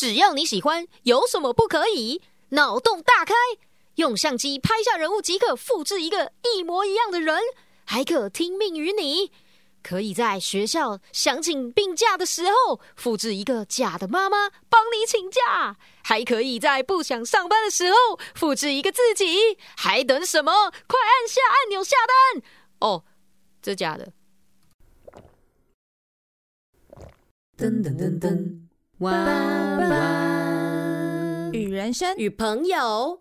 只要你喜欢，有什么不可以？脑洞大开，用相机拍下人物即可复制一个一模一样的人，还可听命于你。可以在学校想请病假的时候，复制一个假的妈妈帮你请假；还可以在不想上班的时候，复制一个自己。还等什么？快按下按钮下单！哦，这假的。噔噔噔噔，哇哇，与人生与朋友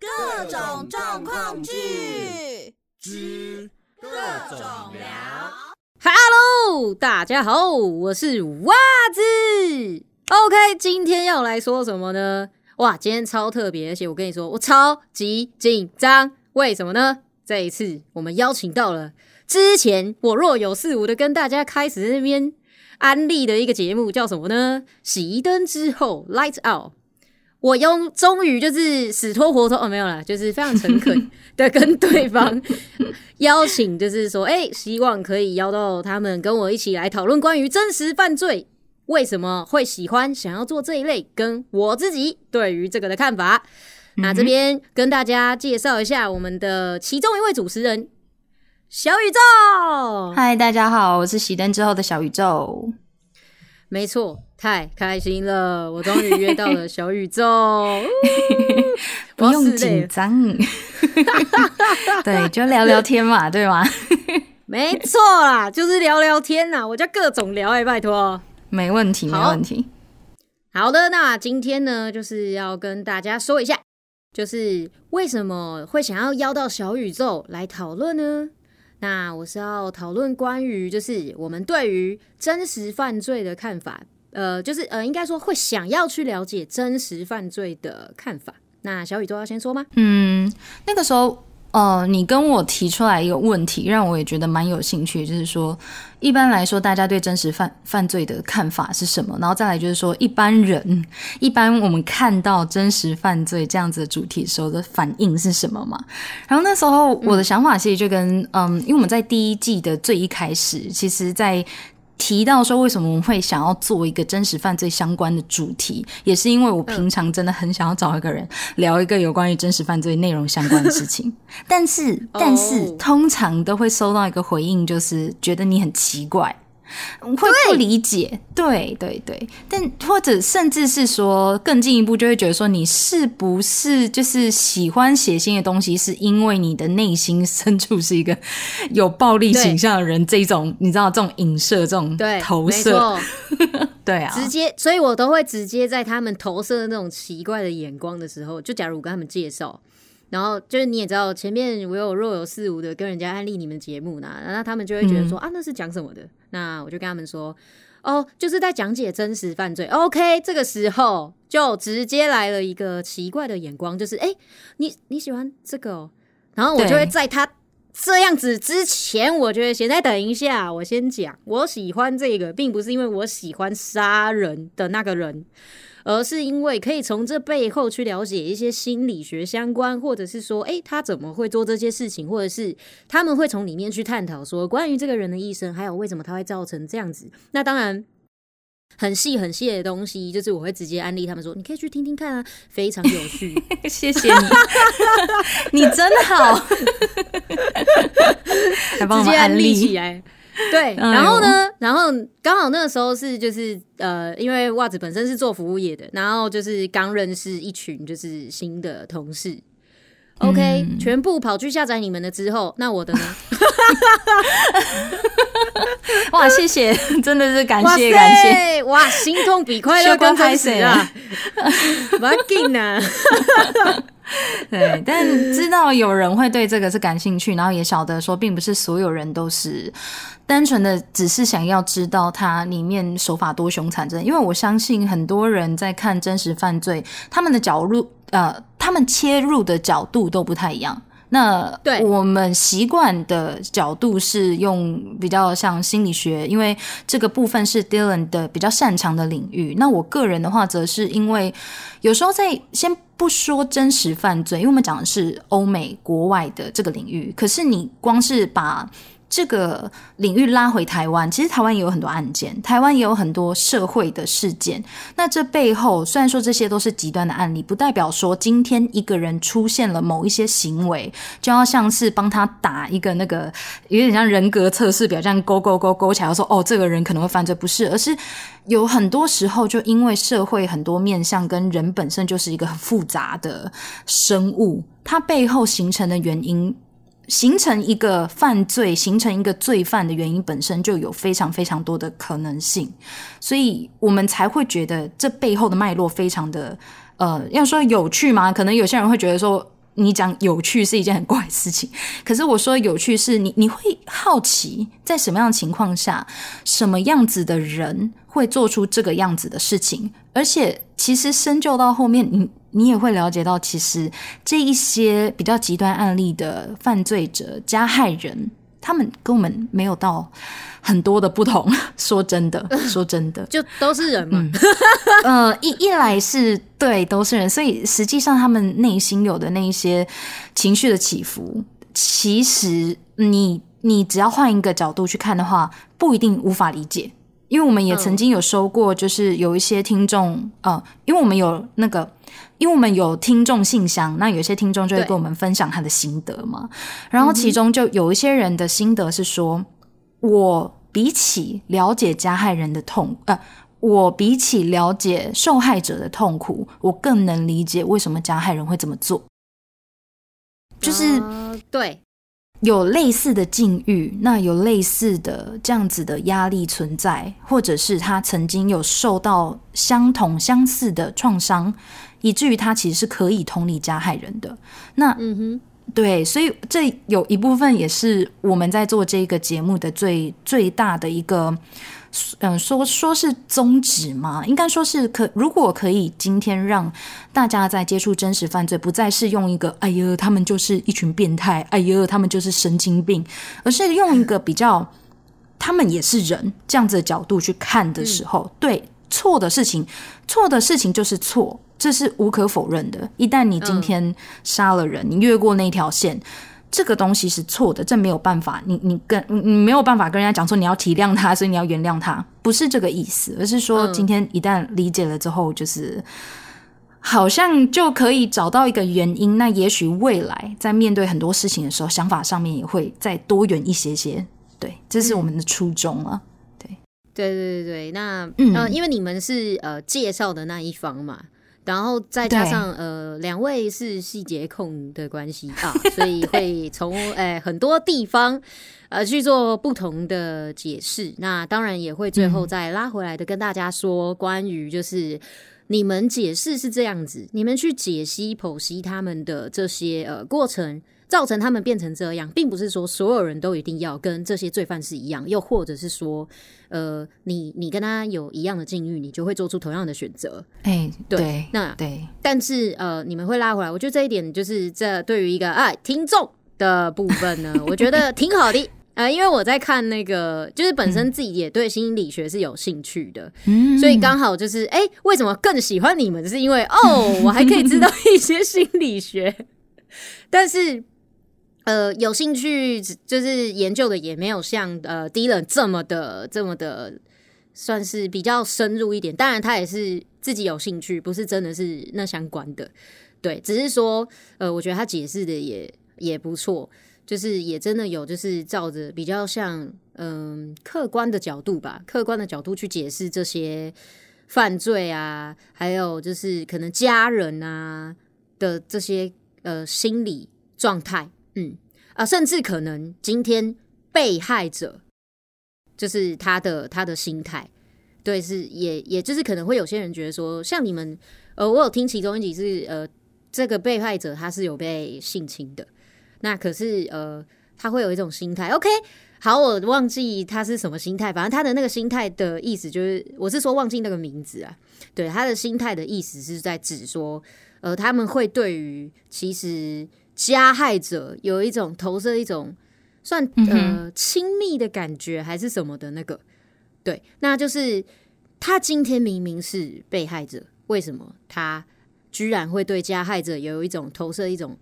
各种状况剧之各种聊。Hello，大家好，我是袜子。OK，今天要来说什么呢？哇，今天超特别，而且我跟你说，我超级紧张。为什么呢？这一次我们邀请到了之前我若有似无的跟大家开始那边安利的一个节目，叫什么呢？熄灯之后，Light Out。我用终于就是死拖活拖哦，没有啦，就是非常诚恳 的跟对方 邀请，就是说，哎，希望可以邀到他们跟我一起来讨论关于真实犯罪为什么会喜欢想要做这一类，跟我自己对于这个的看法。那这边跟大家介绍一下我们的其中一位主持人小宇宙。嗨，大家好，我是熄灯之后的小宇宙。没错，太开心了！我终于约到了小宇宙，不用紧张，对，就聊聊天嘛，对吗？没错啦，就是聊聊天呐，我就各种聊哎，拜托，没问题，没问题。好的，那今天呢，就是要跟大家说一下，就是为什么会想要邀到小宇宙来讨论呢？那我是要讨论关于就是我们对于真实犯罪的看法，呃，就是呃，应该说会想要去了解真实犯罪的看法。那小宇宙要先说吗？嗯，那个时候。呃，你跟我提出来一个问题，让我也觉得蛮有兴趣，就是说，一般来说，大家对真实犯犯罪的看法是什么？然后再来就是说，一般人，一般我们看到真实犯罪这样子的主题时候的反应是什么嘛？然后那时候我的想法其实就跟嗯，因为我们在第一季的最一开始，其实在。提到说为什么我们会想要做一个真实犯罪相关的主题，也是因为我平常真的很想要找一个人聊一个有关于真实犯罪内容相关的事情，但是但是通常都会收到一个回应，就是觉得你很奇怪。会不理解，对对对，但或者甚至是说更进一步，就会觉得说你是不是就是喜欢写信的东西，是因为你的内心深处是一个有暴力倾向的人，这种你知道这种影射，这种 投射，对啊，直接，所以我都会直接在他们投射的那种奇怪的眼光的时候，就假如我跟他们介绍。然后就是你也知道，前面我有若有似无的跟人家安利你们节目呢，那他们就会觉得说啊，那是讲什么的？那我就跟他们说，哦，就是在讲解真实犯罪。OK，这个时候就直接来了一个奇怪的眼光，就是哎，你你喜欢这个？然后我就会在他这样子之前，我觉得先再等一下，我先讲，我喜欢这个，并不是因为我喜欢杀人的那个人。而是因为可以从这背后去了解一些心理学相关，或者是说，哎，他怎么会做这些事情，或者是他们会从里面去探讨说关于这个人的一生，还有为什么他会造成这样子。那当然，很细很细的东西，就是我会直接安利他们说，你可以去听听看啊，非常有趣。谢谢你，你真好，直接安利起来。对，然后呢？然后刚好那个时候是就是呃，因为袜子本身是做服务业的，然后就是刚认识一群就是新的同事，OK，全部跑去下载你们的之后，那我的呢？哇，谢谢，真的是感谢感谢，哇，心痛比快乐刚开始啊，蛮劲啊。对，但知道有人会对这个是感兴趣，然后也晓得说，并不是所有人都是单纯的只是想要知道它里面手法多凶残。真，因为我相信很多人在看真实犯罪，他们的角度呃，他们切入的角度都不太一样。那对我们习惯的角度是用比较像心理学，因为这个部分是 Dylan 的比较擅长的领域。那我个人的话，则是因为有时候在先不说真实犯罪，因为我们讲的是欧美国外的这个领域，可是你光是把这个领域拉回台湾，其实台湾也有很多案件，台湾也有很多社会的事件。那这背后虽然说这些都是极端的案例，不代表说今天一个人出现了某一些行为，就要像是帮他打一个那个有点像人格测试表，这样勾勾勾勾起来，说哦，这个人可能会犯罪，不是，而是有很多时候就因为社会很多面向跟人本身就是一个很复杂的生物，它背后形成的原因。形成一个犯罪、形成一个罪犯的原因本身就有非常非常多的可能性，所以我们才会觉得这背后的脉络非常的呃，要说有趣吗？可能有些人会觉得说你讲有趣是一件很怪的事情，可是我说有趣是你你会好奇在什么样的情况下，什么样子的人会做出这个样子的事情，而且其实深究到后面你。你也会了解到，其实这一些比较极端案例的犯罪者、加害人，他们跟我们没有到很多的不同。说真的，说真的，就都是人嘛。呃，一一来是对，都是人，所以实际上他们内心有的那一些情绪的起伏，其实你你只要换一个角度去看的话，不一定无法理解。因为我们也曾经有收过，就是有一些听众，呃，因为我们有那个。因为我们有听众信箱，那有些听众就会跟我们分享他的心得嘛。然后其中就有一些人的心得是说，我比起了解加害人的痛，呃，我比起了解受害者的痛苦，我更能理解为什么加害人会这么做。就是对，有类似的境遇，那有类似的这样子的压力存在，或者是他曾经有受到相同相似的创伤。以至于他其实是可以同理加害人的。那，嗯哼，对，所以这有一部分也是我们在做这个节目的最最大的一个，嗯，说说是宗旨嘛，应该说是可，如果可以今天让大家在接触真实犯罪，不再是用一个“哎呦，他们就是一群变态”，“哎呦，他们就是神经病”，而是用一个比较“他们也是人”这样子的角度去看的时候，对错的事情，错的事情就是错。这是无可否认的。一旦你今天杀了人，你越过那条线，这个东西是错的，这没有办法。你你跟你没有办法跟人家讲说你要体谅他，所以你要原谅他，不是这个意思，而是说今天一旦理解了之后，就是好像就可以找到一个原因。那也许未来在面对很多事情的时候，想法上面也会再多元一些些。对，这是我们的初衷啊。对，对对对对。那嗯，因为你们是呃介绍的那一方嘛。然后再加上呃，两位是细节控的关系 啊，所以会从诶很多地方呃去做不同的解释。那当然也会最后再拉回来的，跟大家说关于就是你们解释是这样子，你们去解析剖析他们的这些呃过程。造成他们变成这样，并不是说所有人都一定要跟这些罪犯是一样，又或者是说，呃，你你跟他有一样的境遇，你就会做出同样的选择。哎，对，那对，但是呃，你们会拉回来，我觉得这一点就是这对于一个哎听众的部分呢，我觉得挺好的啊，因为我在看那个，就是本身自己也对心理学是有兴趣的，嗯所以刚好就是哎，为什么更喜欢你们？是因为哦，我还可以知道一些心理学，但是。呃，有兴趣就是研究的也没有像呃迪冷这么的这么的，算是比较深入一点。当然，他也是自己有兴趣，不是真的是那相关的。对，只是说呃，我觉得他解释的也也不错，就是也真的有就是照着比较像嗯客观的角度吧，客观的角度去解释这些犯罪啊，还有就是可能家人啊的这些呃心理状态。嗯啊，甚至可能今天被害者就是他的他的心态，对，是也也就是可能会有些人觉得说，像你们呃，我有听其中一集是呃，这个被害者他是有被性侵的，那可是呃，他会有一种心态。OK，好，我忘记他是什么心态，反正他的那个心态的意思就是，我是说忘记那个名字啊，对，他的心态的意思是在指说，呃，他们会对于其实。加害者有一种投射，一种算呃亲密的感觉，还是什么的那个？对，那就是他今天明明是被害者，为什么他居然会对加害者有一种投射，一种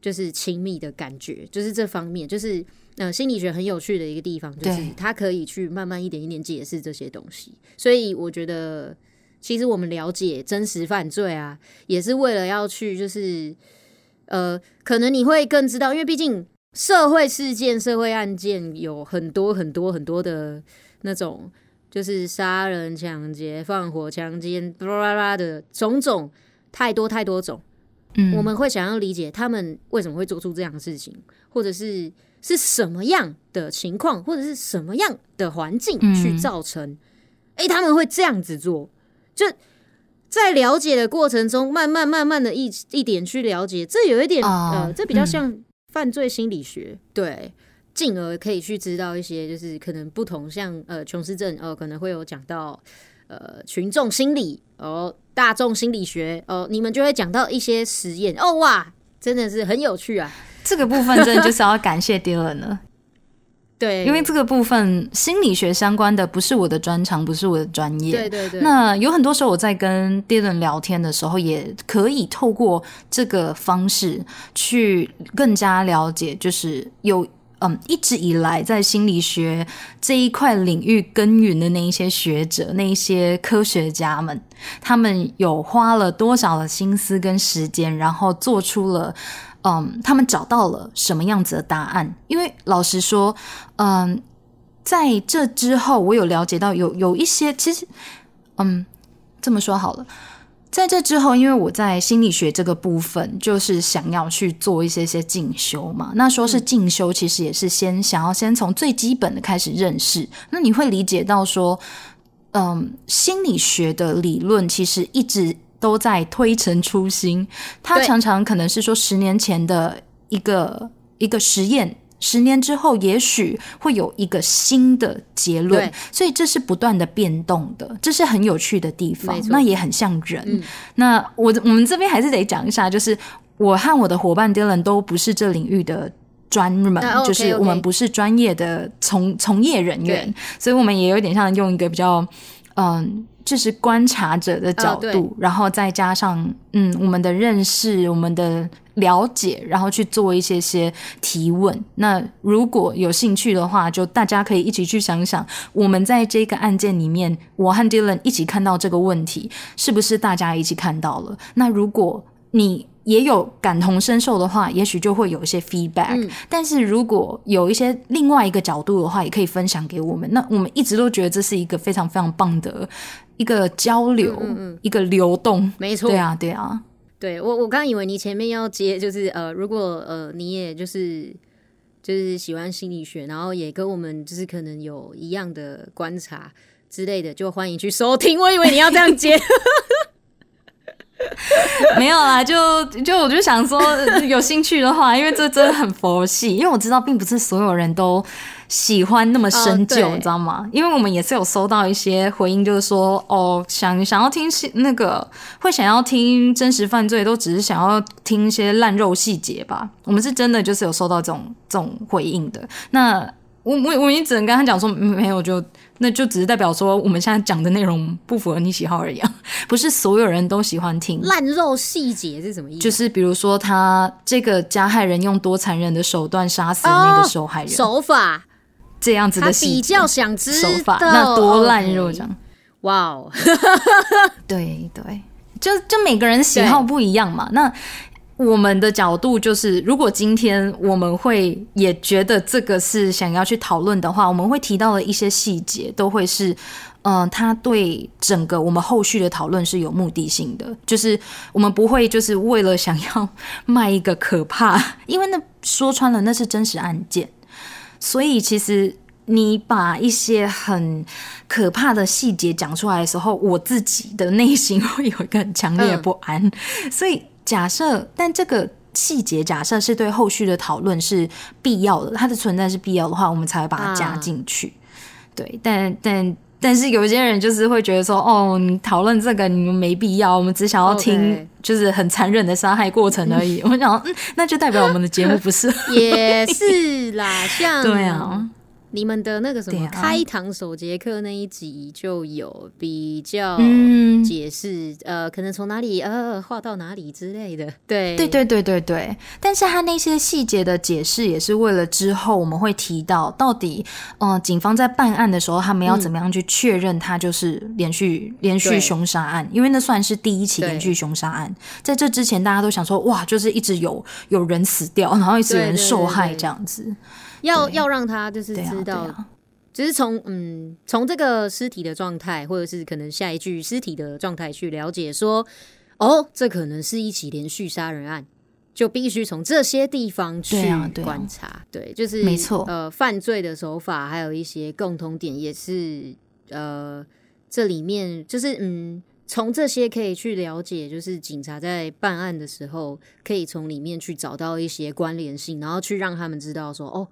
就是亲密的感觉，就是这方面，就是呃心理学很有趣的一个地方，就是他可以去慢慢一点一点解释这些东西。所以我觉得，其实我们了解真实犯罪啊，也是为了要去就是呃，可能你会更知道，因为毕竟社会事件、社会案件有很多很多很多的那种。就是杀人、抢劫、放火、强奸，巴拉巴拉的种种，太多太多种。嗯，我们会想要理解他们为什么会做出这样的事情，或者是是什么样的情况，或者是什么样的环境去造成，哎、他们会这样子做。就在了解的过程中，慢慢慢慢的一一点去了解，这有一点、哦呃，这比较像犯罪心理学，对。进而可以去知道一些，就是可能不同，像呃琼斯症，呃可能会有讲到呃群众心理，哦大众心理学，哦你们就会讲到一些实验，哦哇，真的是很有趣啊。这个部分真的就是要感谢 Dylan 了，对，因为这个部分心理学相关的不是我的专长，不是我的专业。对对对，那有很多时候我在跟 Dylan 聊天的时候，也可以透过这个方式去更加了解，就是有嗯一直以来在心理学这一块领域耕耘的那一些学者、那一些科学家们，他们有花了多少的心思跟时间，然后做出了。嗯，他们找到了什么样子的答案？因为老实说，嗯，在这之后，我有了解到有有一些，其实，嗯，这么说好了，在这之后，因为我在心理学这个部分，就是想要去做一些些进修嘛。那说是进修，其实也是先想要先从最基本的开始认识。那你会理解到说，嗯，心理学的理论其实一直。都在推陈出新，它常常可能是说十年前的一个一个实验，十年之后也许会有一个新的结论，所以这是不断的变动的，这是很有趣的地方那也很像人。嗯。那我我们这边还是得讲一下，就是我和我的伙伴 Dylan 都不是这领域的。专门、啊就是我们不是专业的从从业人员，所以我们也有点像用一个比较嗯，就是观察者的角度，然后再加上嗯我们的认识、我们的了解，然后去做一些些提问。那如果有兴趣的话，就大家可以一起去想想，我们在这个案件里面，我和 Dylan 一起看到这个问题，是不是大家一起看到了？那如果你也有感同身受的话，也许就会有一些 feedback、嗯但是如果有一些另外一个角度的话，也可以分享给我们。那我们一直都觉得这是一个非常非常棒的一个交流，嗯一个流动。没错，对啊，对啊，对我，我刚以为你前面要接，就是呃，如果呃你也就是就是喜欢心理学，然后也跟我们就是可能有一样的观察之类的，就欢迎去收听。我以为你要这样接，没有啦，就就我就想说，有兴趣的话，因为这真的很佛系，因为我知道并不是所有人都喜欢那么深究，哦你知道吗？因为我们也是有收到一些回应，就是说，哦，想想要听那个，会想要听真实犯罪，都只是想要听一些烂肉细节吧。我们是真的就是有收到这种这种回应的。那我我我也只能跟他讲说，嗯没有就。那就只是代表说，我们现在讲的内容不符合你喜好而已啊，不是所有人都喜欢听。烂肉细节是什么意思？就是比如说，他这个加害人用多残忍的手段杀死那个受害人，手法，这样子的比较想知手法，道那多烂肉这样。哇哦，对对，就就每个人喜好不一样嘛。那我们的角度就是，如果今天我们会也觉得这个是想要去讨论的话，我们会提到的一些细节，都会是，嗯、他对整个我们后续的讨论是有目的性的，就是我们不会就是为了想要卖一个可怕，因为那说穿了那是真实案件，所以其实。你把一些很可怕的细节讲出来的时候，我自己的内心会有一个很强烈的不安。所以假设，但这个细节假设是对后续的讨论是必要的，它的存在是必要的话，我们才会把它加进去。对，但但但是有些人就是会觉得说，哦，你讨论这个你们没必要，我们只想要听就是很残忍的杀害过程而已。我想，嗯，那就代表我们的节目不是。也是啦，像 对啊，你们的那个什么开膛手杰克那一集就有比较嗯。解释，呃，可能从哪里呃画到哪里之类的。对。对对对对对，但是他那些细节的解释也是为了之后我们会提到，到底呃警方在办案的时候，他们要怎么样去确认他就是连续连续凶杀案，因为那算是第一起对连续凶杀案，在这之前大家都想说哇，就是一直有有人死掉，然后一直有人受害对这样子，对要要让他就是知道，啊，就是从嗯从这个尸体的状态，或者是可能下一句尸体的状态去了解说，哦，这可能是一起连续杀人案。就必须从这些地方去对啊对啊。观察，对，就是没错。呃，犯罪的手法还有一些共同点，也是呃，这里面就是嗯，从这些可以去了解，就是警察在办案的时候，可以从里面去找到一些关联性，然后去让他们知道说，哦，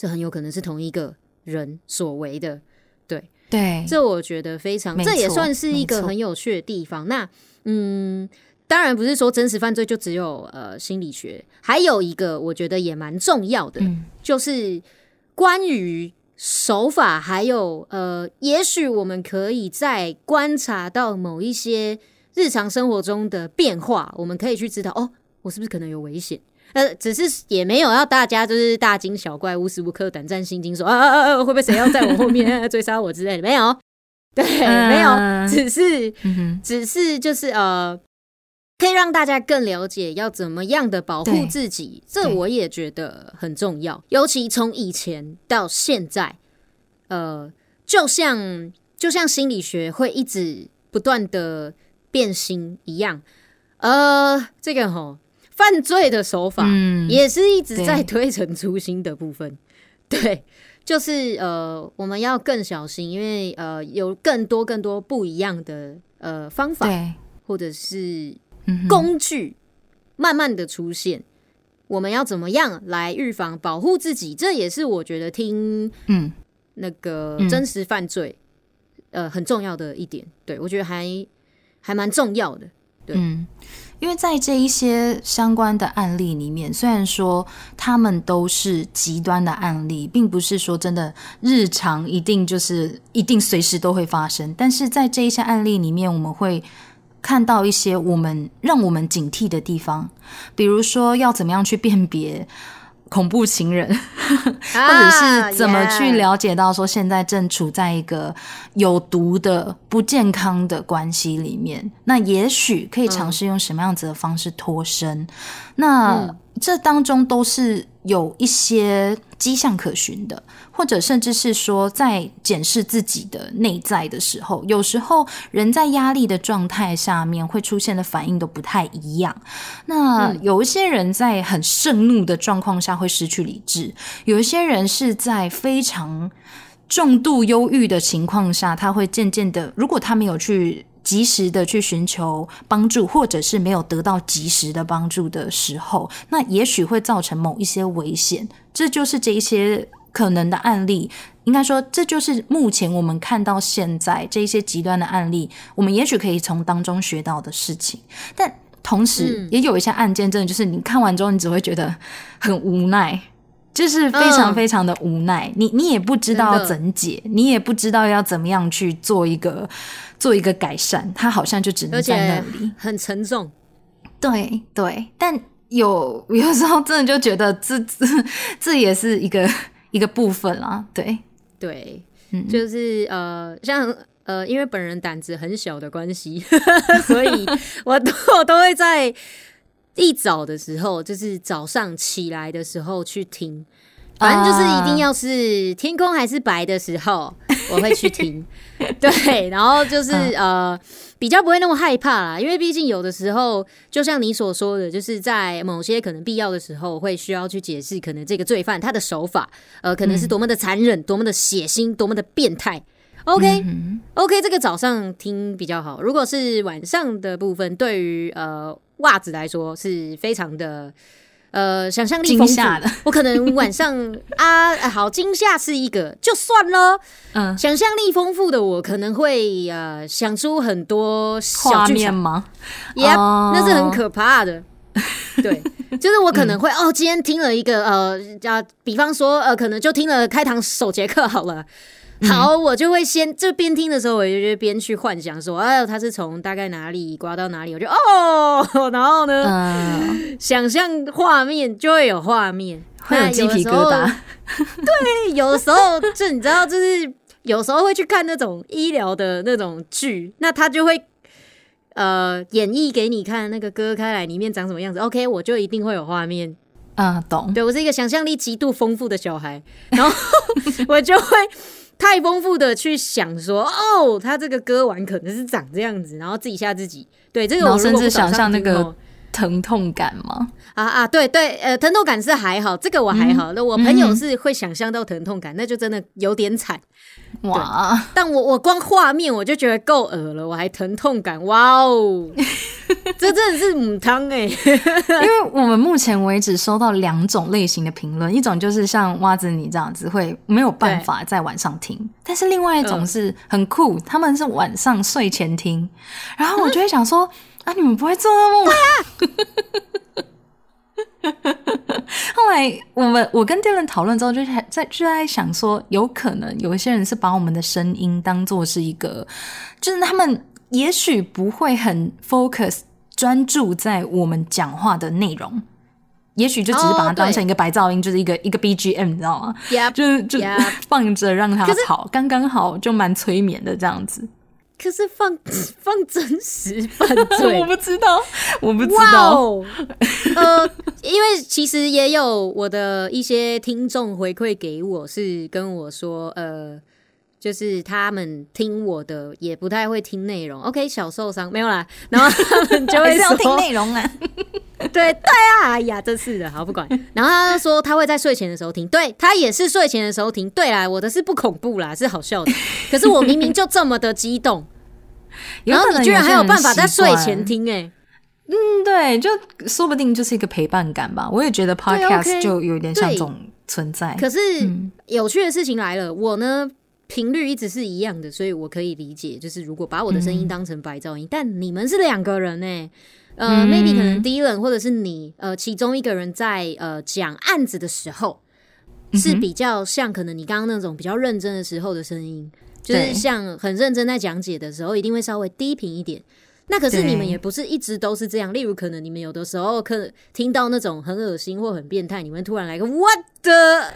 这很有可能是同一个人所为的，对对，这我觉得非常，这也算是一个很有趣的地方。那嗯，当然不是说真实犯罪就只有呃心理学，还有一个我觉得也蛮重要的，嗯就是关于手法，还有呃，也许我们可以在观察到某一些日常生活中的变化，我们可以去知道哦，我是不是可能有危险。呃，只是也没有要大家就是大惊小怪、无时无刻胆战心惊，说啊啊啊，会不会谁要在我后面 追杀我之类的？没有，对，没有，嗯只是嗯，只是就是呃，可以让大家更了解要怎么样的保护自己，这我也觉得很重要。尤其从以前到现在，呃，就像就像心理学会一直不断的变新一样，呃，这个吼犯罪的手法，嗯，也是一直在推陈出新的部分。对，就是呃，我们要更小心，因为呃，有更多更多不一样的呃方法对，或者是工具慢慢的出现。我们要怎么样来预防、保护自己？这也是我觉得听嗯那个嗯真实犯罪、呃很重要的一点。对我觉得还还蛮重要的。对嗯，因为在这一些相关的案例里面，虽然说他们都是极端的案例，并不是说真的日常一定就是一定随时都会发生，但是在这一些案例里面，我们会。看到一些我们让我们警惕的地方，比如说要怎么样去辨别恐怖情人，或者是怎么去了解到说现在正处在一个有毒的、不健康的关系里面，那也许可以尝试用什么样子的方式脱身。那这当中都是有一些迹象可循的，或者甚至是说在检视自己的内在的时候，有时候人在压力的状态下面会出现的反应都不太一样。那有一些人在很盛怒的状况下会失去理智，有一些人是在非常重度忧郁的情况下，他会渐渐的，如果他没有去及时的去寻求帮助，或者是没有得到及时的帮助的时候，那也许会造成某一些危险。这就是这一些可能的案例。应该说，这就是目前我们看到现在这一些极端的案例，我们也许可以从当中学到的事情。但同时，也有一些案件，真的就是你看完之后，你只会觉得很无奈。就是非常嗯非常的无奈，你你也不知道要怎解，你也不知道要怎么样去做一个做一个改善，它好像就只能而在且那里。很沉重。对对，但有 有时候真的就觉得这这这也是一个 一个部分啦。对，对，嗯就是呃，像呃，因为本人胆子很小的关系，所以我都我都会在一早的时候，就是早上起来的时候去听。反正就是一定要是天空还是白的时候，我会去听。对，然后就是呃，比较不会那么害怕啦，因为毕竟有的时候，就像你所说的，就是在某些可能必要的时候，会需要去解释可能这个罪犯他的手法，呃，可能是多么的残忍、多么的血腥、多么的变态。OK，嗯 OK，这个早上听比较好。如果是晚上的部分，对于呃袜子来说是非常的呃想象力丰富的。我可能晚上啊，啊好惊吓是一个就算了，嗯，想象力丰富的我可能会呃想出很多小画剧场，面吗？也、哦那是很可怕的。对，就是我可能会、哦，今天听了一个呃，啊，比方说呃，可能就听了开堂首节课好了。好，我就会先就边听的时候，我就会边去幻想说，哎呦，他是从大概哪里刮到哪里，我就哦，然后呢，嗯，想象画面就会有画面，会有那鸡皮疙瘩。对，有的时候就你知道，就是有时候会去看那种医疗的那种剧，那他就会呃演绎给你看那个割开来里面长什么样子。OK，我就一定会有画面。啊，懂。对我是一个想象力极度丰富的小孩，然后 我就会太丰富的去想说，哦，他这个歌完可能是长这样子，然后自己吓自己。对，这个我甚至想象那个疼痛感吗？啊啊，对对，呃，疼痛感是还好，这个我还好。那、我朋友是会想象到疼痛感，那就真的有点惨。哇，但我我光画面我就觉得够恶了，我还疼痛感，哇哦，这真的是母汤哎、因为我们目前为止收到两种类型的评论，一种就是像袜子你这样子会没有办法在晚上听，但是另外一种是很酷，他们是晚上睡前听，然后我就会想说、啊，你们不会做噩梦吗？后来我们我跟 Dylan 讨论之后，就在在就在想说，有可能有一些人是把我们的声音当做是一个，就是他们也许不会很 focus 专注在我们讲话的内容，也许就只是把它哦当成一个白噪音，就是一个一个 BGM，你知道吗？Yep 就是就放着让它可是跑，刚刚好，就蛮催眠的这样子。可是放 放真实 犯罪我，不知道，我不知哇道。哦，呃，因为其实也有我的一些听众回馈给我，是跟我说，呃，就是他们听我的也不太会听内容。OK，小受伤没有啦，然后他们就会 要听说，内容啊。对对啊，哎呀，真是的，好不管。然后他就说他会在睡前的时候听，对他也是睡前的时候听。对啦，我的是不恐怖啦，是好笑的。可是我明明就这么的激动，然后你居然还有办法在睡前听、哎。嗯，对，就说不定就是一个陪伴感吧。我也觉得 podcast 就有点像对这种存在。可是嗯有趣的事情来了，我呢频率一直是一样的，所以我可以理解，就是如果把我的声音当成白噪音，但你们是两个人呢、呃、嗯 m a y b e 可能第一轮或者是你，呃，其中一个人在呃讲案子的时候，是比较像可能你刚刚那种比较认真的时候的声音，就是像很认真在讲解的时候，一定会稍微低频一点。那可是你们也不是一直都是这样，例如可能你们有的时候可听到那种很恶心或很变态，你们突然来个 what the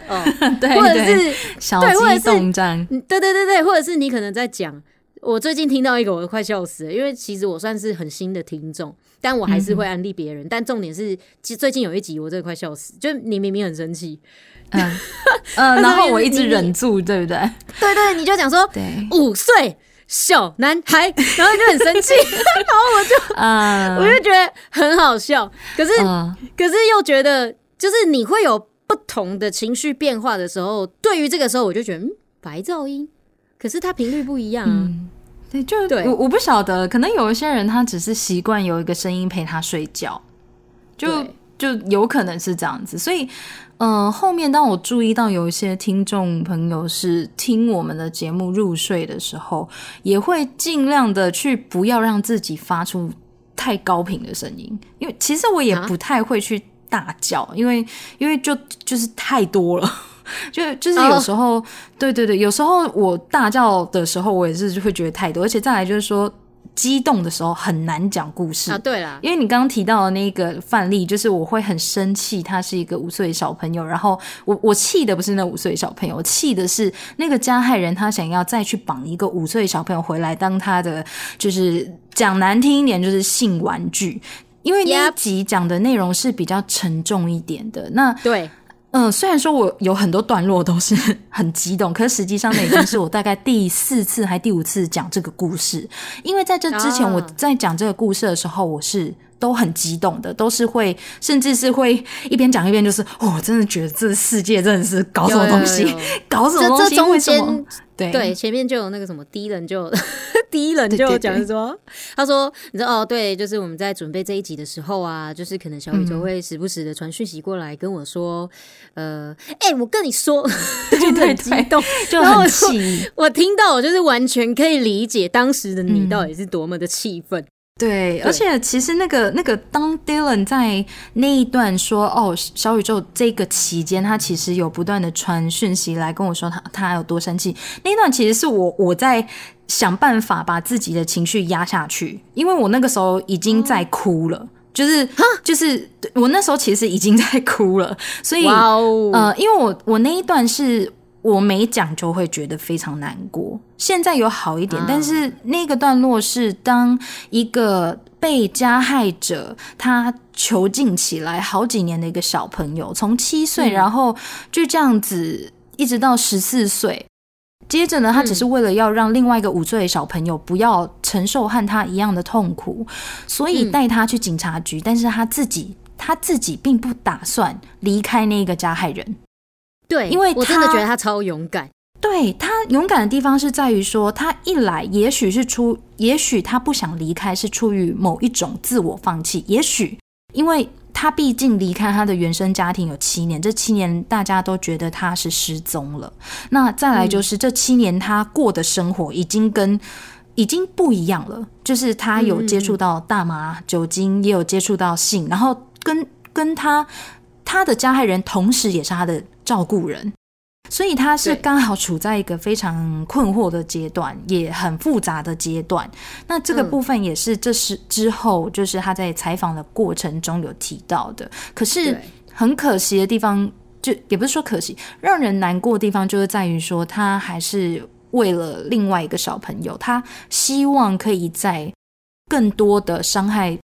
哦，对或者是小对或者是鸡动战，嗯对对对对，或者是你可能在讲，我最近听到一个，我都快笑死了，因为其实我算是很新的听众，但我还是会安利别人。但重点是，其实最近有一集我真的快笑死，就你明明很生气，嗯嗯，然后我一直忍住，对不对？对对，你就讲说对，五岁小男孩，然后就很生气，然后我就啊，我就觉得很好笑，可是、嗯可是又觉得，就是你会有不同的情绪变化的时候，对于这个时候，我就觉得，嗯，白噪音，可是它频率不一样啊。嗯，对，就对我我不晓得，可能有一些人他只是习惯有一个声音陪他睡觉，就就有可能是这样子。所以，呃，后面当我注意到有一些听众朋友是听我们的节目入睡的时候，也会尽量的去不要让自己发出太高频的声音，因为其实我也啊不太会去大叫，因为因为就就是太多了。就就是哦有时候对对对，有时候我大叫的时候，我也是就会觉得太多，而且再来就是说，激动的时候很难讲故事。啊，对啦，因为你刚刚提到的那个范例，就是我会很生气，他是一个五岁小朋友，然后我我气的不是那五岁小朋友，我气的是那个加害人，他想要再去绑一个五岁小朋友回来当他的，就是讲难听一点，就是性玩具。因为那一集讲的内容是比较沉重一点的，那对，嗯，虽然说我有很多段落都是很激动，可是实际上那已经是我大概第四次还第五次讲这个故事。因为在这之前，啊我在讲这个故事的时候，我是都很激动的，都是会，甚至是会一边讲一边就是，哦，我真的觉得这世界真的是搞什么东西有有有有，搞什么东西，这这中为什么间？对。对，前面就有那个什么第一人就 第一人就讲说，他说你知道哦，对，就是我们在准备这一集的时候啊，就是可能小宇宙会时不时的传讯息过来跟我说，呃，哎、我跟你说，就对很激动，就很然后我说气。我听到我就是完全可以理解当时的你嗯。到底是多么的气愤。对，而且其实那个那个，当 Dylan 在那一段说哦，小宇宙这个期间，他其实有不断的传讯息来跟我说他他有多生气。那一段其实是我我在想办法把自己的情绪压下去，因为我那个时候已经在哭了，就是就是我那时候其实已经在哭了，所以呃，因为我我那一段是。我没讲就会觉得非常难过，现在有好一点，但是那个段落是当一个被加害者他囚禁起来好几年的一个小朋友，从七岁，然后就这样子一直到十四岁，接着呢，他只是为了要让另外一个五岁的小朋友不要承受和他一样的痛苦，所以带他去警察局，但是他自己他自己并不打算离开那个加害人。对，因为我真的觉得他超勇敢。对他勇敢的地方是在于说，他一来也许是出，也许他不想离开是出于某一种自我放弃，也许因为他毕竟离开他的原生家庭有七年，这七年大家都觉得他是失踪了。那再来就是这七年他过的生活已经跟已经不一样了，就是他有接触到大麻、酒精，也有接触到性，然后跟跟他他的加害人同时也是他的。照顾人，所以他是刚好处在一个非常困惑的阶段，也很复杂的阶段。那这个部分也是这是之后，就是他在采访的过程中有提到的。可是很可惜的地方，就也不是说可惜，让人难过的地方，就是在于说他还是为了另外一个小朋友，他希望可以在更多的伤害。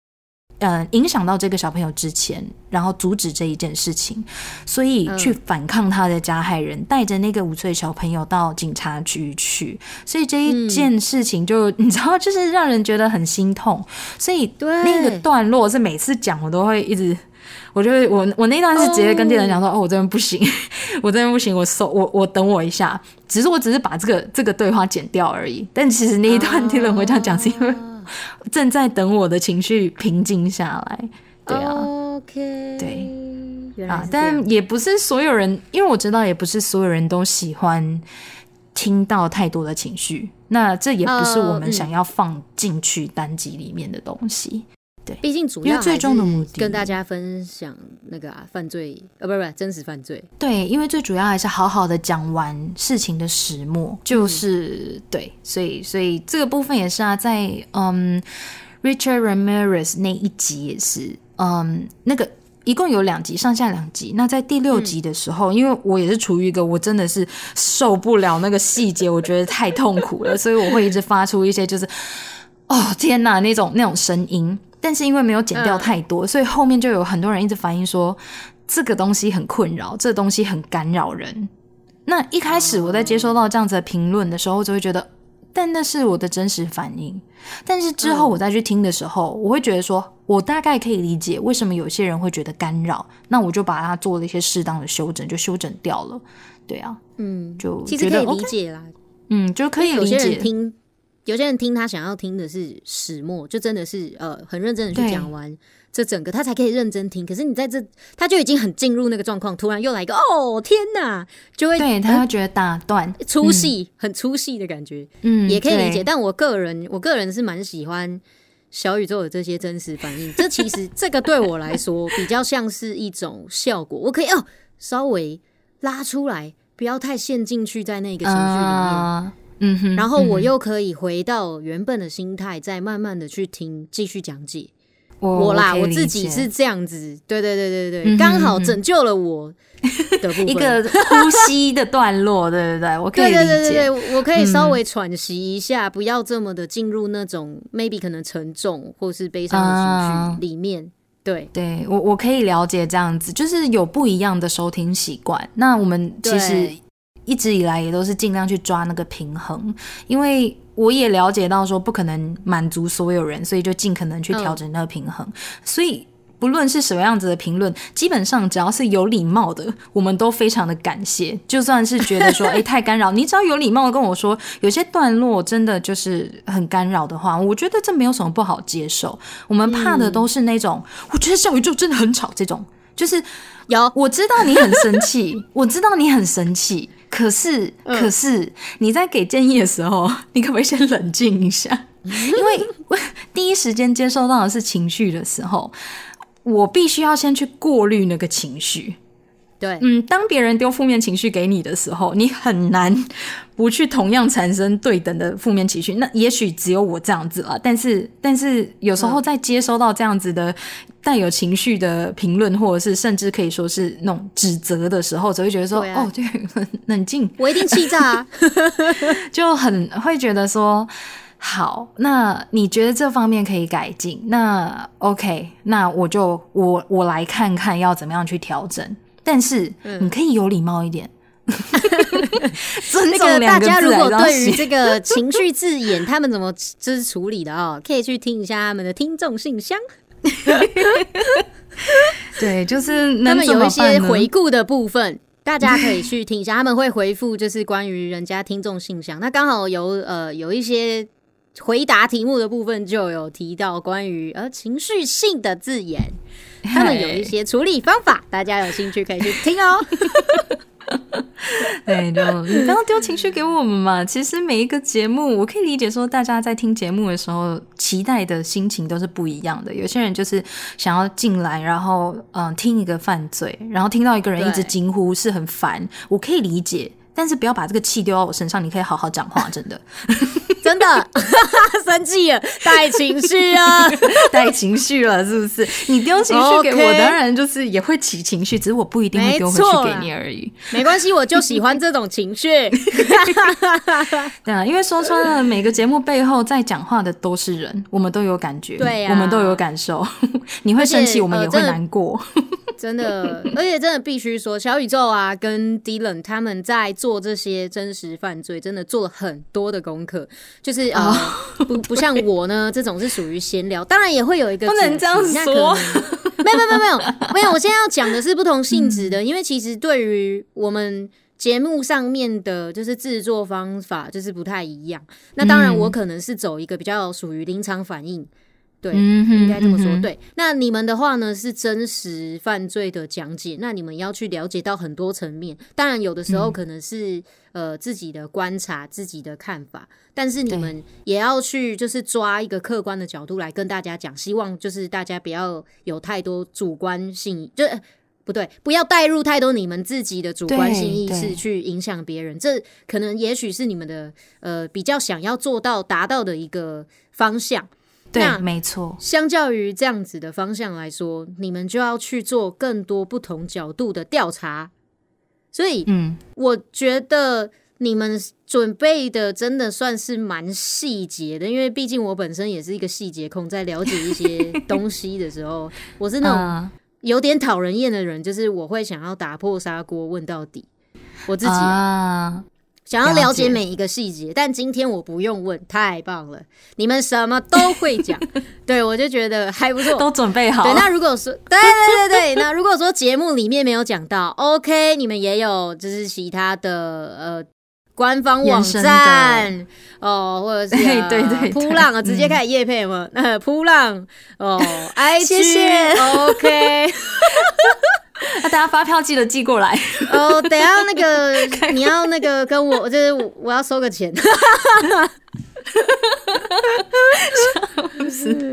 嗯，影响到这个小朋友之前，然后阻止这一件事情，所以去反抗他的加害人，带着那个五岁小朋友到警察局去，所以这一件事情就你知道，就是让人觉得很心痛。所以那个段落是每次讲我都会一直，我就会我我那段是直接跟店长讲说，哦，我这边不行，我这边不行，我收我我等我一下，只是我只是把这个这个对话剪掉而已。但其实那一段听了会这样讲，是因为。正在等我的情绪平静下来，对啊，OK，对。啊，但也不是所有人，因为我知道也不是所有人都喜欢听到太多的情绪，那这也不是我们想要放进去单集里面的东西。对，毕竟主要最终的目的跟大家分享那个啊犯罪，呃，不不，真实犯罪。对，因为最主要还是好好的讲完事情的始末，就是对，所以所以这个部分也是啊，在嗯，Richard Ramirez 那一集也是，嗯，那个一共有两集，上下两集。那在第六集的时候，因为我也是处于一个我真的是受不了那个细节，我觉得太痛苦了，所以我会一直发出一些就是哦天哪那种那种声音。但是因为没有剪掉太多，所以后面就有很多人一直反映说这个东西很困扰，这东西很干扰人。那一开始我在接收到这样子的评论的时候，就会觉得，但那是我的真实反应。但是之后我再去听的时候，我会觉得说，我大概可以理解为什么有些人会觉得干扰。那我就把它做了一些适当的修整，就修整掉了。对啊，嗯，就其实可以理解啦。嗯，就可以理解。听。有些人听他想要听的是始末，就真的是呃很认真的去讲完这整个，他才可以认真听。可是你在这，他就已经很进入那个状况，突然又来一个哦天哪，就会对他觉得打断粗细，很粗细的感觉，嗯，也可以理解。但我个人，我个人是蛮喜欢小宇宙的这些真实反应。这其实这个对我来说比较像是一种效果，我可以哦稍微拉出来，不要太陷进去在那个情绪里面。嗯哼，然后我又可以回到原本的心态，再慢慢的去听，继续讲解。我啦，我自己是这样子，对对对对对，刚好拯救了我的 一个呼吸的段落，对对对，我可以理解。对对对对，我可以稍微喘息一下，不要这么的进入那种 maybe 可能沉重或是悲伤的情绪里面。对，对我我可以了解这样子，就是有不一样的收听习惯。那我们其实。一直以来也都是尽量去抓那个平衡，因为我也了解到说不可能满足所有人，所以就尽可能去调整那个平衡。所以不论是什么样子的评论，基本上只要是有礼貌的，我们都非常的感谢。就算是觉得说 哎太干扰，你只要有礼貌的跟我说，有些段落真的就是很干扰的话，我觉得这没有什么不好接受。我们怕的都是那种，我觉得小宇宙真的很吵这种，就是有我知道你很生气，我知道你很生气。可是，可是你在给建议的时候，你可不可以先冷静一下？因为第一时间接收到的是情绪的时候，我必须要先去过滤那个情绪。对，嗯，当别人丢负面情绪给你的时候，你很难不去同样产生对等的负面情绪。那也许只有我这样子了，但是，但是有时候在接收到这样子的带有情绪的评论，或者是甚至可以说是那种指责的时候，只会觉得说，啊哦，对，很冷静，我一定气炸、啊。就很会觉得说。好，那你觉得这方面可以改进？那 OK，那我就我我来看看要怎么样去调整。但是嗯你可以有礼貌一点，尊 那重个大家如果对于写这个情绪字眼，他们怎么就是处理的哦，可以去听一下他们的听众信箱，对，就是他们有一些回顾的部分。大家可以去听一下，他们会回复就是关于人家听众信箱。那刚好有呃有一些回答题目的部分就有提到关于呃情绪性的字眼，他们有一些处理方法，大家有兴趣可以去听哦。对，就你不要丢情绪给我们嘛。其实每一个节目，我可以理解说，大家在听节目的时候，期待的心情都是不一样的。有些人就是想要进来，然后嗯听一个犯罪，然后听到一个人一直对惊呼是很烦，我可以理解。但是不要把这个气丢到我身上，你可以好好讲话，真的 真的 生气了，带情绪啊！带情绪了，是不是？你丢情绪给我当然就是也会起情绪，只是我不一定会丢回去给你而已。没关系，我就喜欢这种情绪。对啊，因为说穿了，每个节目背后在讲话的都是人，我们都有感觉，对啊我们都有感受。你会生气，我们也会难过。真的，而且真的必须说，小宇宙啊跟 Dylan 他们在做这些真实犯罪，真的做了很多的功课。就是呃，哦不不像我呢，这种是属于闲聊，当然也会有一个不能这样说 没有没有没有没有我现在要讲的是不同性质的，因为其实对于我们。节目上面的就是制作方法就是不太一样，那当然嗯我可能是走一个比较属于临场反应，对，嗯应该这么说。嗯对，那你们的话呢是真实犯罪的讲解，那你们要去了解到很多层面。当然，有的时候嗯可能是、呃自己的观察、自己的看法，但是你们也要去就是抓一个客观的角度来跟大家讲，希望就是大家不要有太多主观性，就。呃不对，不要带入太多你们自己的主观性意识去影响别人，这可能也许是你们的呃比较想要做到达到的一个方向。对那，没错，相较于这样子的方向来说，你们就要去做更多不同角度的调查。所以，嗯，我觉得你们准备的真的算是蛮细节的，因为毕竟我本身也是一个细节控，在了解一些东西的时候，我是那种嗯。有点讨人厌的人，就是我会想要打破砂锅问到底。我自己、啊、啊，想要了了解解每一个细节，但今天我不用问，太棒了，你们什么都会讲，对我就觉得还不错。都准备好对，。那如果说，对对对对，那如果说节目里面没有讲到，OK，你们也有就是其他的呃官方网站哦，或者是、呃、对对对扑浪啊，嗯直接开始夜配嘛，那扑浪哦，IG 谢谢 OK，那大家发票记得寄过来。哦，等一下那个 你要那个跟我，就是我我要收个钱。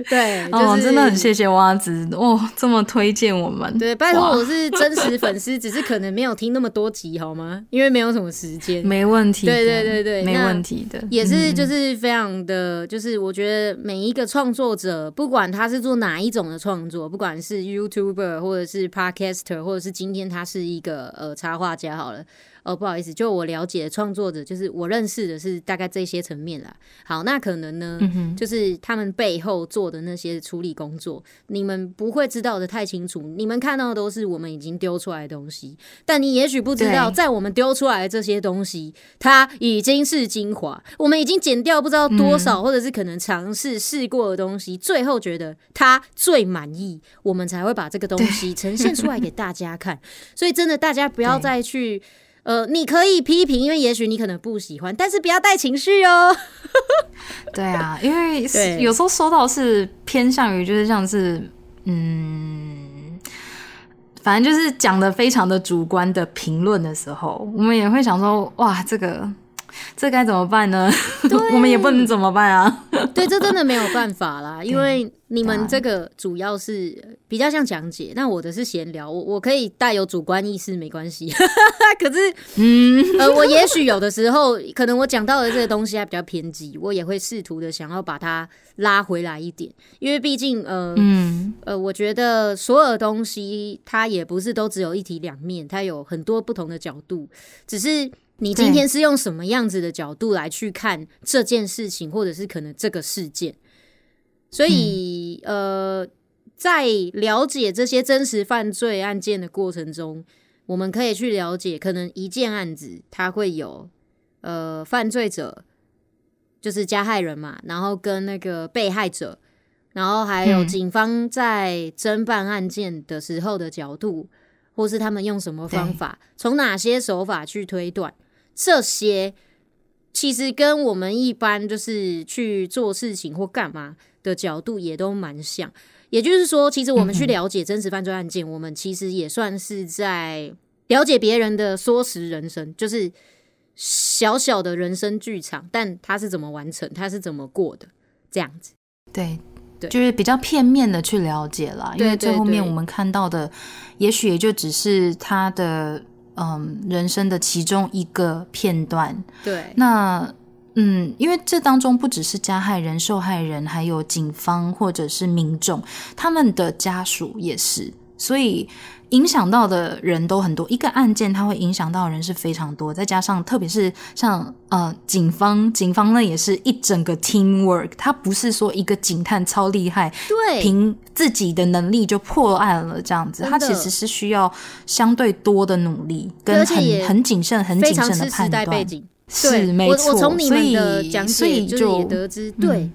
对，就是、哦，真的很谢谢蛙子哦，这么推荐我们。对，拜托我是真实粉丝，只是可能没有听那么多集好吗？因为没有什么时间。没问题的，对对对对没问题的，也是，嗯就是非常的，就是我觉得每一个创作者，不管他是做哪一种的创作，不管是 YouTuber 或者是 Podcaster，或者是今天他是一个呃插画家好了，哦不好意思，就我了解的创作者，就是我认识的是大概这些层面啦。好，那可能呢，嗯就是他们背后做的那些处理工作，你们不会知道的太清楚。你们看到的都是我们已经丢出来的东西，但你也许不知道，在我们丢出来的这些东西，它已经是精华。我们已经剪掉不知道多嗯少，或者是可能尝试试过的东西，最后觉得它最满意，我们才会把这个东西呈现出来给大家看。所以真的，大家不要 再去。呃，你可以批评，因为也许你可能不喜欢，但是不要带情绪哦。对啊，因为有时候收到是偏向于就是像是嗯，反正就是讲的非常的主观的评论的时候，我们也会想说，哇，这个这该怎么办呢？我们也不能怎么办啊。对，这真的没有办法啦，因为你们这个主要是比较像讲解，那我的是闲聊，我我可以带有主观意识没关系。可是，嗯，呃，我也许有的时候，可能我讲到的这个东西还比较偏激，我也会试图的想要把它拉回来一点，因为毕竟，呃，嗯，呃，我觉得所有东西它也不是都只有一体两面，它有很多不同的角度，只是。你今天是用什么样子的角度来去看这件事情，或者是可能这个事件？所以，呃，在了解这些真实犯罪案件的过程中，我们可以去了解，可能一件案子它会有呃犯罪者，就是加害人嘛，然后跟那个被害者，然后还有警方在侦办案件的时候的角度，或是他们用什么方法，从哪些手法去推断。这些其实跟我们一般就是去做事情或干嘛的角度也都蛮像。也就是说，其实我们去了解真实犯罪案件，我们其实也算是在了解别人的缩时人生，就是小小的人生剧场，但他是怎么完成，他是怎么过的，这样子。对，对，就是比较片面的去了解了，因为最后面我们看到的，也许也就只是他的。嗯，人生的其中一个片段。对，那嗯，因为这当中不只是加害人、受害人，还有警方或者是民众，他们的家属也是，所以。影响到的人都很多，一个案件它会影响到的人是非常多，再加上特别是像呃警方，警方呢也是一整个 team work，他不是说一个警探超厉害，对，凭自己的能力就破案了这样子，他其实是需要相对多的努力，跟很很谨慎、很谨慎的判断。是没错，我我从你们的讲解就也得知，对。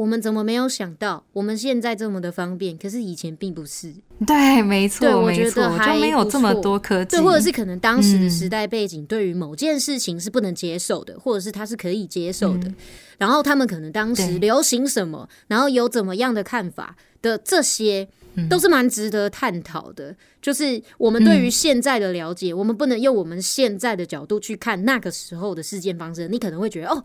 我们怎么没有想到？我们现在这么的方便，可是以前并不是。对，没错，对，我觉得还没有这么多科技。对，或者是可能当时的时代背景对于某件事情是不能接受的，或者是他是可以接受的。然后他们可能当时流行什么，然后有怎么样的看法的，这些都是蛮值得探讨的。就是我们对于现在的了解，我们不能用我们现在的角度去看那个时候的事件方式。你可能会觉得，哦，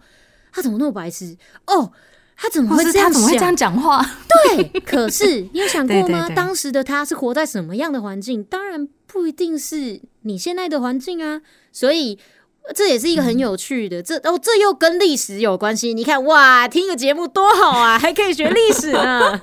他怎么那么白痴？哦。他怎么会这样？他怎么会这样讲话？对，可是 你有想过吗？当时的他是活在什么样的环境？当然不一定是你现在的环境啊，所以。这也是一个很有趣的，这哦，这又跟历史有关系。你看，哇，听个节目多好啊，还可以学历史呢。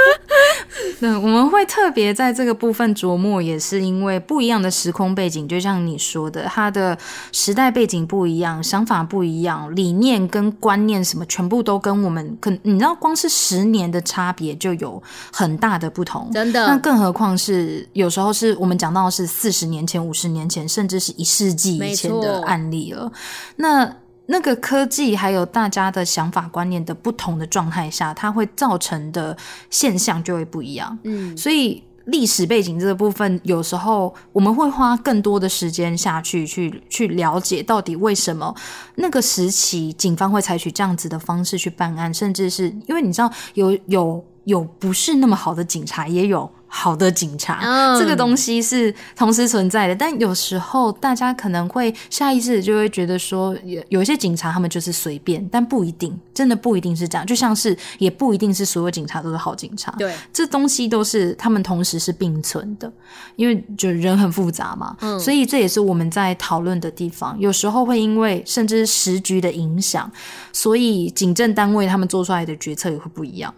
那我们会特别在这个部分琢磨，也是因为不一样的时空背景，就像你说的，它的时代背景不一样，想法不一样，理念跟观念什么，全部都跟我们，可你知道，光是十年的差别就有很大的不同。真的，那更何况是有时候是我们讲到是四十年前、五十年前，甚至是一世纪以前的。案例了，那那个科技还有大家的想法观念的不同的状态下，它会造成的现象就会不一样。嗯，所以历史背景这个部分，有时候我们会花更多的时间下去，去去了解到底为什么那个时期警方会采取这样子的方式去办案，甚至是因为你知道有有有不是那么好的警察，也有。好的警察，这个东西是同时存在的，但有时候大家可能会下意识就会觉得说，有有一些警察他们就是随便，但不一定，真的不一定是这样。就像是也不一定是所有警察都是好警察，对，这东西都是他们同时是并存的，因为就人很复杂嘛，嗯所以这也是我们在讨论的地方。有时候会因为甚至时局的影响，所以警政单位他们做出来的决策也会不一样。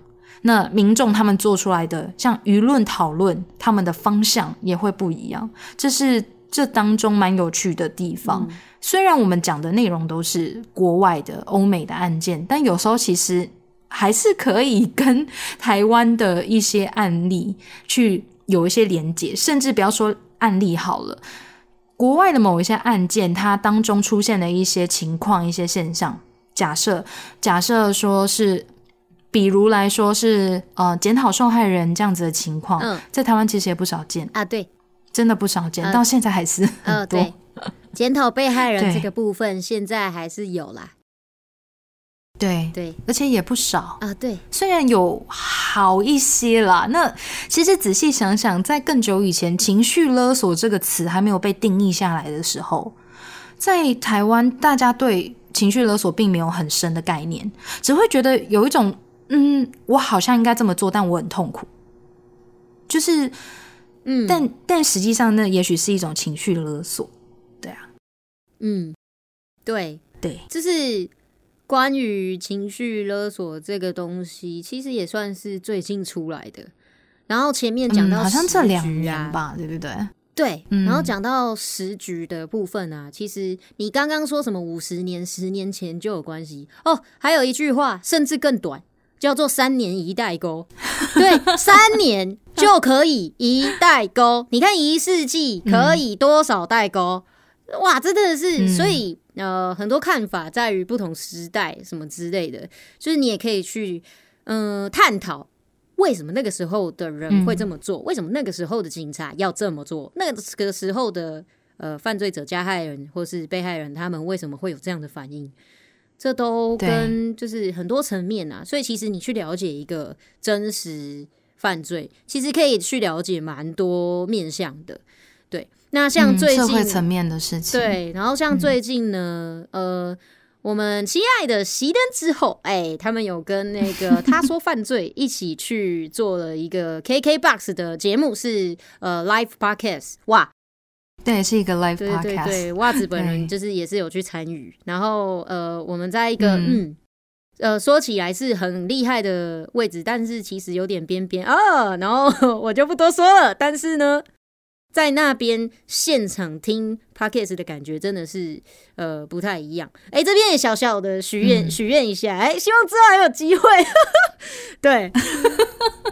那民众他们做出来的像舆论讨论，他们的方向也会不一样，这是这当中蛮有趣的地方。虽然我们讲的内容都是国外的欧美的案件，但有时候其实还是可以跟台湾的一些案例去有一些连结，甚至不要说案例好了，国外的某一些案件，它当中出现的一些情况、一些现象，假设假设说是。比如来说是呃检讨受害人这样子的情况，在台湾其实也不少见啊，对，真的不少见，到现在还是很多。检讨被害人这个部分，现在还是有啦。对对，而且也不少啊。对，虽然有好一些啦，那其实仔细想想，在更久以前，情绪勒索这个词还没有被定义下来的时候。在台湾，大家对情绪勒索并没有很深的概念，只会觉得有一种，嗯，我好像应该这么做，但我很痛苦。就是，嗯，但但实际上，那也许是一种情绪勒索。对啊，嗯，对对，就是关于情绪勒索这个东西，其实也算是最近出来的。然后前面讲到好像这两年吧，对不对？对，然后讲到时局的部分啊，其实你刚刚说什么五十年、十年前就有关系哦。还有一句话，甚至更短，叫做“三年一代沟”。对，三年就可以一代沟。你看一世纪可以多少代沟？哇，真的是，所以呃，很多看法在于不同时代什么之类的，就是你也可以去嗯探讨。为什么那个时候的人会这么做？为什么那个时候的警察要这么做？那个时候的呃犯罪者、加害人或是被害人，他们为什么会有这样的反应？这都跟就是很多层面啊。所以其实你去了解一个真实犯罪，其实可以去了解蛮多面向的。对，那像最近社会层面的事情，对，然后像最近呢，呃。我们亲爱的熄灯之后，哎，他们有跟那个 他说犯罪一起去做了一个 KKBOX 的节目，是呃 Live Podcast，哇，对，是一个 Live Podcast，对对对，袜子本人就是也是有去参与，然后呃，我们在一个嗯呃说起来是很厉害的位置，但是其实有点边边啊，然后我就不多说了，但是呢。在那边现场听 podcast 的感觉真的是呃不太一样。哎，这边也小小的许愿许愿一下，哎，希望之后还有机会。对，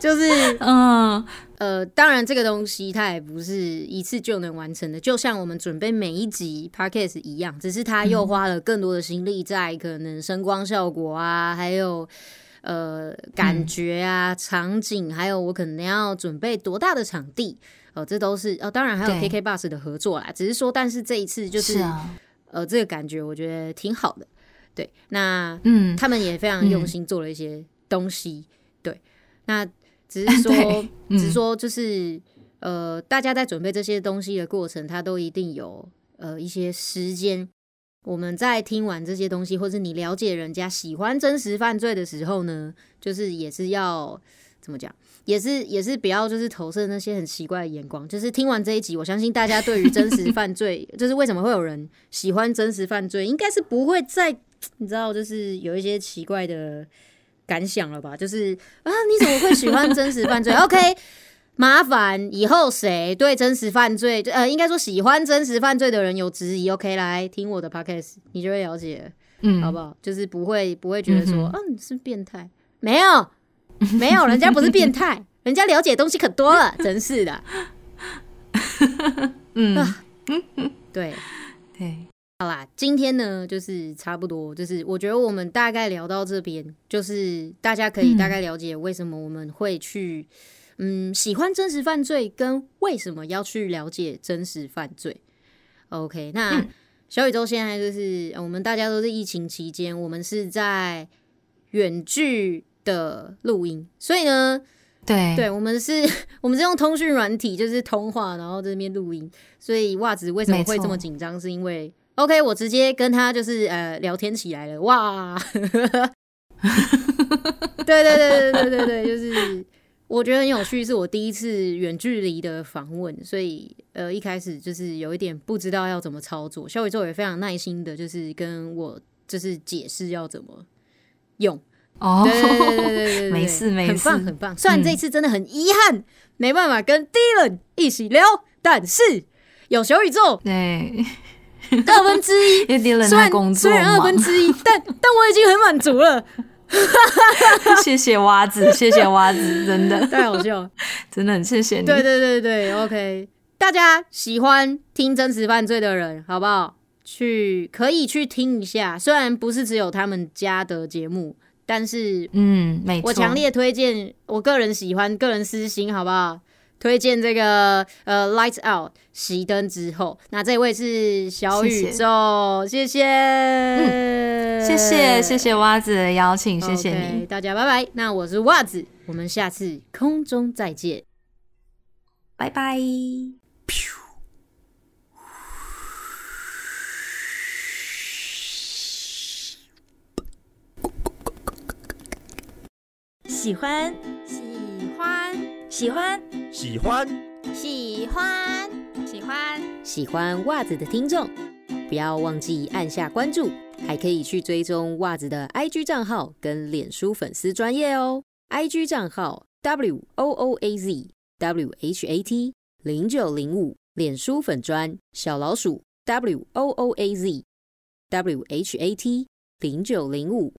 就是 嗯呃，当然这个东西它也不是一次就能完成的，就像我们准备每一集 podcast 一样，只是他又花了更多的心力在可能声光效果啊，还有呃感觉啊、场景，还有我可能要准备多大的场地。呃，这都是呃，当然还有 KK Bus 的合作啦。只是说，但是这一次就是呃，这个感觉我觉得挺好的。对，那嗯，他们也非常用心做了一些东西。对，那只是说，只是说，就是呃，大家在准备这些东西的过程，他都一定有呃一些时间。我们在听完这些东西，或者你了解人家喜欢真实犯罪的时候呢，就是也是要怎么讲？也是也是不要就是投射那些很奇怪的眼光。就是听完这一集，我相信大家对于真实 犯罪，就是为什么会有人喜欢真实犯罪，应该是不会再你知道，就是有一些奇怪的感想了吧？就是啊，你怎么会喜欢真实犯罪？OK，麻烦以后谁对真实犯罪，呃，应该说喜欢真实犯罪的人有质疑，OK，来听我的 Podcast，你就会了解，嗯，好不好？就是不会不会觉得说，嗯，是变态，没有。没有，人家不是变态，人家了解东西可多了，真是的。嗯，对对，好啦，今天呢，就是差不多，就是我觉得我们大概聊到这边，就是大家可以大概了解为什么我们会去，嗯，喜欢真实犯罪，跟为什么要去了解真实犯罪。OK，那小宇宙现在就是我们大家都是疫情期间，我们是在远距。的录音，所以呢，对对，我们是，我们是用通讯软体，就是通话，然后这边录音。所以袜子为什么会这么紧张？是因为 OK，我直接跟他就是呃聊天起来了，哇！对对对对对对对，就是我觉得很有趣，是我第一次远距离的访问，所以呃一开始就是有一点不知道要怎么操作。小宇宙也非常耐心的，就是跟我就是解释要怎么用。哦，对对对对对，没事 没事，很棒很棒。虽然这次真的很遗憾，没办法跟 Dylan 一起聊，但是有小宇宙，对二分之一，因为 Dylan 工作虽然二分之一，但但我已经很满足了。谢谢蛙子，谢谢蛙子，真的太好笑，真的很谢谢你。对对对对，OK，大家喜欢听真实犯罪的人，好不好？去可以去听一下，虽然不是只有他们家的节目。但是，嗯，没错，我强烈推荐，我个人喜欢，个人私心，好不好？推荐这个呃 light out 熄灯之后。那这位是小宇宙谢谢。谢谢。谢谢袜子的邀请谢谢你。大家拜拜。那我是袜子我们下次空中再见。拜拜。喜欢喜欢。喜欢，喜欢，喜欢，喜欢，喜欢袜子的听众，不要忘记按下关注，还可以去追踪袜子的 IG 账号跟脸书粉丝专业哦。IG 账号 W O O A Z W H A T 零九零五，脸书粉专小老鼠 W O O A Z W H A T 零九零五。